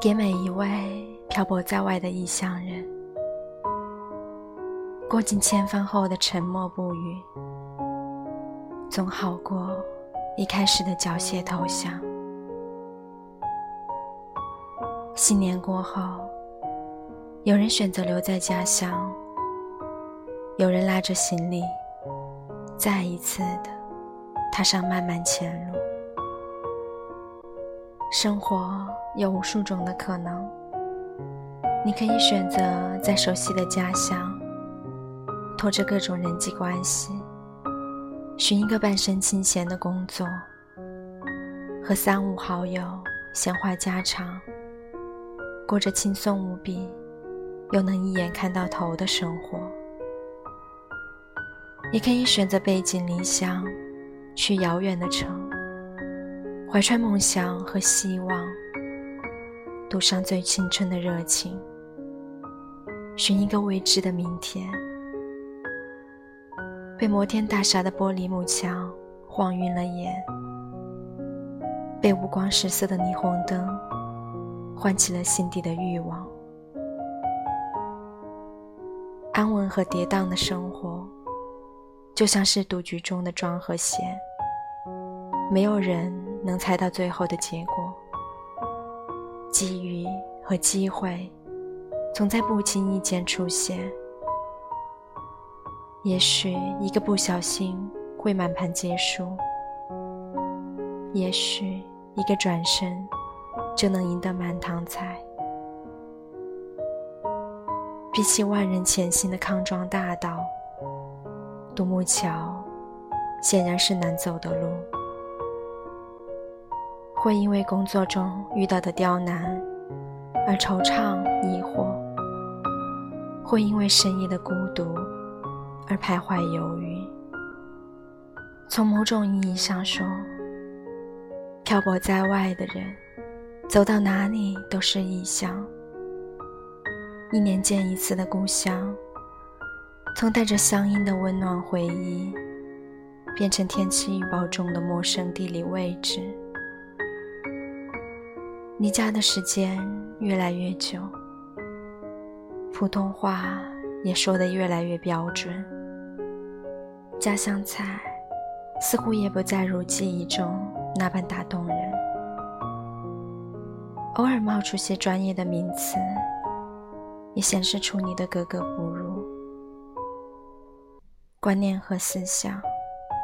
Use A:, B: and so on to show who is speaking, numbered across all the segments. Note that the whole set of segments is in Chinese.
A: 给每一位漂泊在外的异乡人，过尽千帆后的沉默不语，总好过一开始的缴械投降。新年过后，有人选择留在家乡，有人拉着行李，再一次的踏上漫漫前路。生活有无数种的可能，你可以选择在熟悉的家乡，拖着各种人际关系，寻一个半生清闲的工作，和三五好友闲话家常，过着轻松无比又能一眼看到头的生活。也可以选择背井离乡，去遥远的城。怀揣梦想和希望，赌上最青春的热情，寻一个未知的明天。被摩天大厦的玻璃幕墙晃晕了眼，被五光十色的霓虹灯唤起了心底的欲望。安稳和跌宕的生活，就像是赌局中的庄和闲，没有人。能猜到最后的结果，机遇和机会总在不经意间出现。也许一个不小心会满盘皆输，也许一个转身就能赢得满堂彩。比起万人前行的康庄大道，独木桥显然是难走的路。会因为工作中遇到的刁难而惆怅疑惑，会因为深夜的孤独而徘徊犹豫。从某种意义上说，漂泊在外的人，走到哪里都是异乡。一年见一次的故乡，从带着乡音的温暖回忆，变成天气预报中的陌生地理位置。离家的时间越来越久，普通话也说得越来越标准，家乡菜似乎也不再如记忆中那般打动人。偶尔冒出些专业的名词，也显示出你的格格不入。观念和思想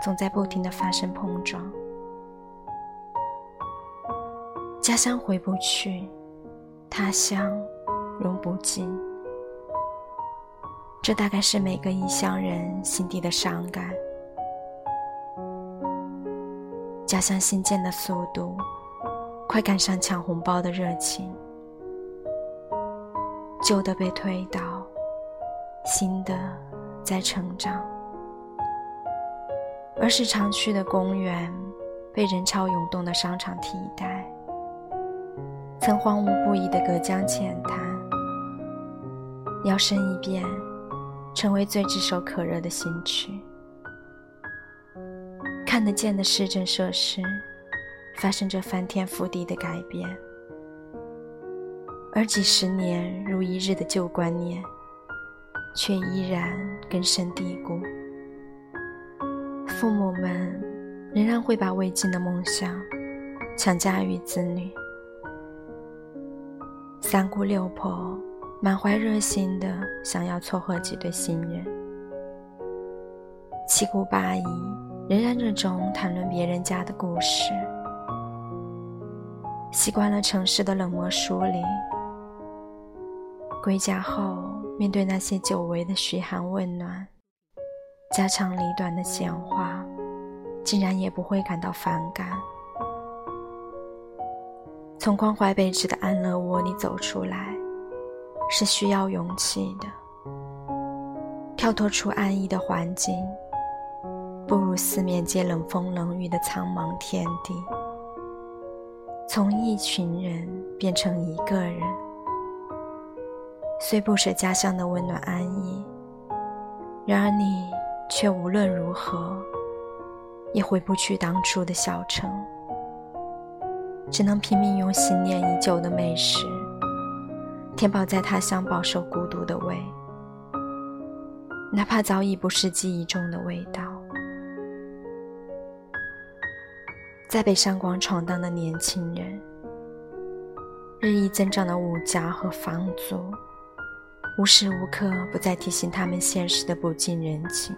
A: 总在不停的发生碰撞。家乡回不去，他乡融不进，这大概是每个异乡人心底的伤感。家乡新建的速度，快赶上抢红包的热情，旧的被推倒，新的在成长。儿时常去的公园，被人潮涌动的商场替代。曾荒芜不已的隔江浅滩，摇身一变，成为最炙手可热的新区。看得见的市政设施，发生着翻天覆地的改变，而几十年如一日的旧观念，却依然根深蒂固。父母们仍然会把未尽的梦想强加于子女。三姑六婆满怀热心的想要撮合几对新人，七姑八姨仍然热衷谈论别人家的故事。习惯了城市的冷漠疏离，归家后面对那些久违的嘘寒问暖、家长里短的闲话，竟然也不会感到反感。从关怀备至的安乐窝里走出来，是需要勇气的。跳脱出安逸的环境，步入四面皆冷风冷雨的苍茫天地。从一群人变成一个人，虽不舍家乡的温暖安逸，然而你却无论如何也回不去当初的小城。只能拼命用心念已久的美食填饱在他乡饱受孤独的胃，哪怕早已不是记忆中的味道。在北上广闯荡的年轻人，日益增长的物价和房租，无时无刻不在提醒他们现实的不近人情。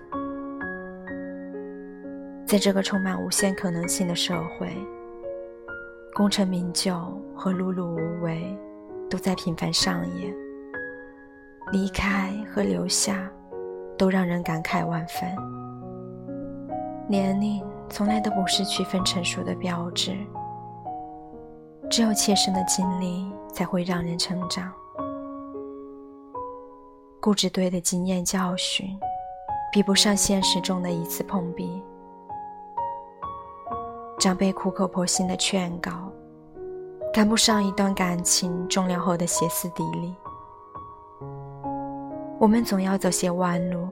A: 在这个充满无限可能性的社会，功成名就和碌碌无为都在频繁上演，离开和留下都让人感慨万分。年龄。从来都不是区分成熟的标志，只有切身的经历才会让人成长。固执堆的经验教训，比不上现实中的一次碰壁；长辈苦口婆心的劝告，赶不上一段感情终了后的歇斯底里。我们总要走些弯路，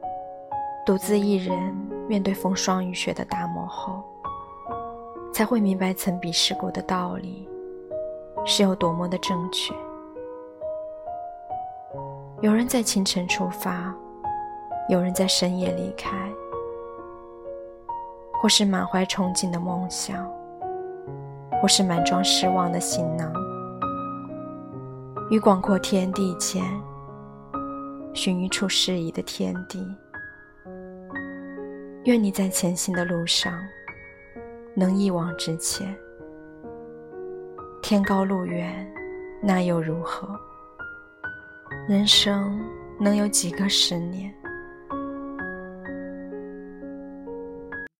A: 独自一人。面对风霜雨雪的打磨后，才会明白曾鄙视过的道理是有多么的正确。有人在清晨出发，有人在深夜离开，或是满怀憧憬的梦想，或是满装失望的行囊，于广阔天地间寻一处适宜的天地。愿你在前行的路上能一往直前。天高路远，那又如何？人生能有几个十年？